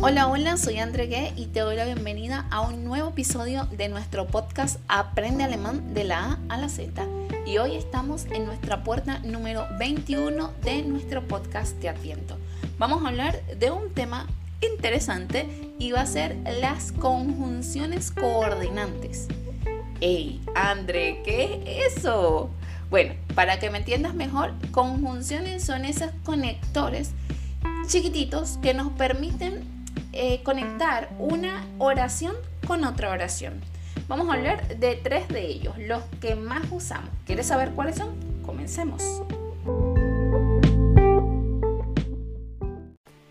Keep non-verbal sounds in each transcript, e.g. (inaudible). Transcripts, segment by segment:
Hola, hola, soy Andre Gue y te doy la bienvenida a un nuevo episodio de nuestro podcast Aprende Alemán de la A a la Z. Y hoy estamos en nuestra puerta número 21 de nuestro podcast Te Adviento. Vamos a hablar de un tema interesante y va a ser las conjunciones coordinantes. ¡Ey, Andre, qué es eso! Bueno, para que me entiendas mejor, conjunciones son esos conectores chiquititos que nos permiten eh, conectar una oración con otra oración. Vamos a hablar de tres de ellos, los que más usamos. ¿Quieres saber cuáles son? Comencemos.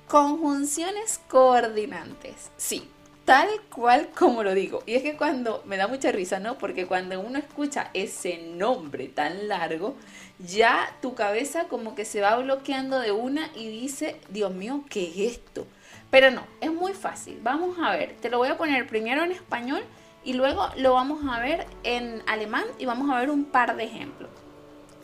Conjunciones coordinantes. Sí, tal cual como lo digo. Y es que cuando me da mucha risa, ¿no? Porque cuando uno escucha ese nombre tan largo, ya tu cabeza como que se va bloqueando de una y dice, Dios mío, ¿qué es esto? Pero no, es muy fácil. Vamos a ver, te lo voy a poner primero en español y luego lo vamos a ver en alemán y vamos a ver un par de ejemplos.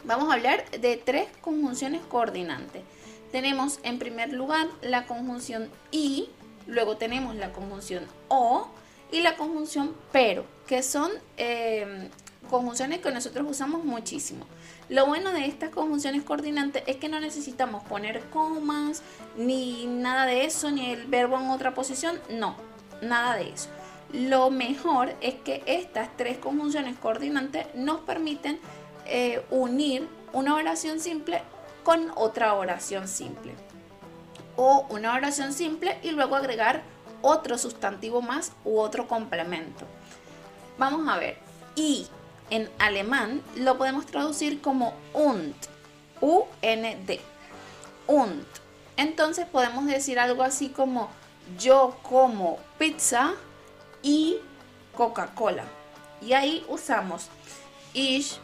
Vamos a hablar de tres conjunciones coordinantes. Tenemos en primer lugar la conjunción y, luego tenemos la conjunción o y la conjunción pero, que son eh, conjunciones que nosotros usamos muchísimo. Lo bueno de estas conjunciones coordinantes es que no necesitamos poner comas, ni nada de eso, ni el verbo en otra posición, no, nada de eso. Lo mejor es que estas tres conjunciones coordinantes nos permiten eh, unir una oración simple con otra oración simple. O una oración simple y luego agregar otro sustantivo más u otro complemento. Vamos a ver. Y en alemán lo podemos traducir como und, U-N-D, und. Entonces podemos decir algo así como yo como pizza y Coca-Cola. Y ahí usamos ich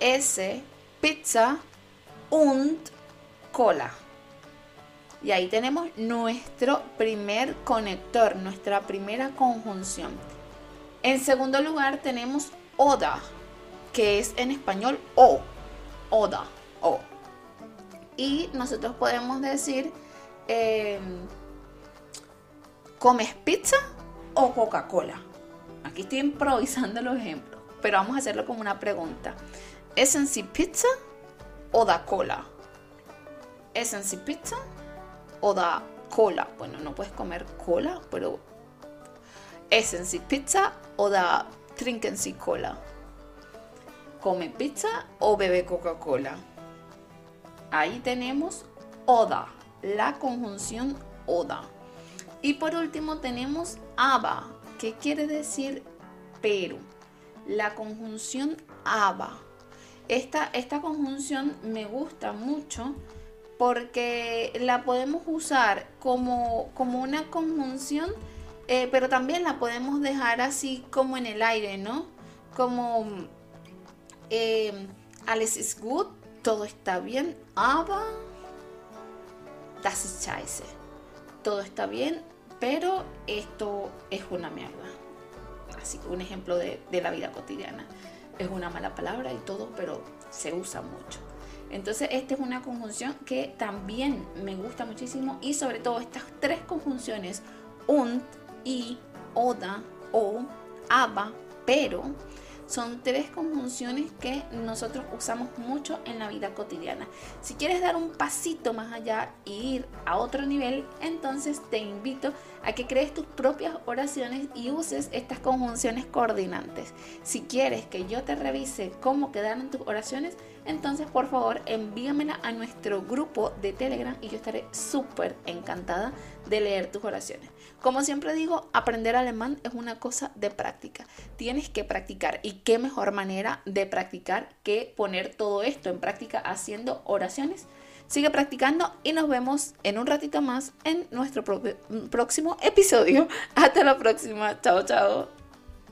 esse pizza und cola. Y ahí tenemos nuestro primer conector, nuestra primera conjunción. En segundo lugar tenemos oda, que es en español o, oda, o. Y nosotros podemos decir, em, ¿comes pizza o Coca-Cola? Aquí estoy improvisando los ejemplos, pero vamos a hacerlo como una pregunta. ¿Es en sí pizza o da cola? ¿Es en sí pizza o da cola? Bueno, no puedes comer cola, pero ¿es en sí pizza o da trinken sí cola? Come pizza o bebe Coca-Cola. Ahí tenemos oda, la conjunción oda. Y por último tenemos aba, que quiere decir pero. La conjunción aba. Esta, esta conjunción me gusta mucho porque la podemos usar como, como una conjunción, eh, pero también la podemos dejar así como en el aire, ¿no? Como eh, alles ist gut, todo está bien, aber das ist scheiße. Todo está bien, pero esto es una mierda. Así que un ejemplo de, la vida cotidiana. Es una mala palabra y todo, pero se usa mucho. Entonces, esta es una conjunción que también me gusta muchísimo y sobre todo estas tres conjunciones, und, y, oda, o, aber, pero, son tres conjunciones que nosotros usamos mucho en la vida cotidiana. Si quieres dar un pasito más allá e ir a otro nivel, entonces te invito a que crees tus propias oraciones y uses estas conjunciones coordinantes. Si quieres que yo te revise cómo quedaron tus oraciones, entonces por favor envíamela a nuestro grupo de Telegram y yo estaré súper encantada de leer tus oraciones. Como siempre digo, aprender alemán es una cosa de práctica. Tienes que practicar y qué mejor manera de practicar que poner todo esto en práctica haciendo oraciones. Sigue practicando y nos vemos en un ratito más en nuestro próximo episodio. (laughs) Hasta la próxima. Chao, chao.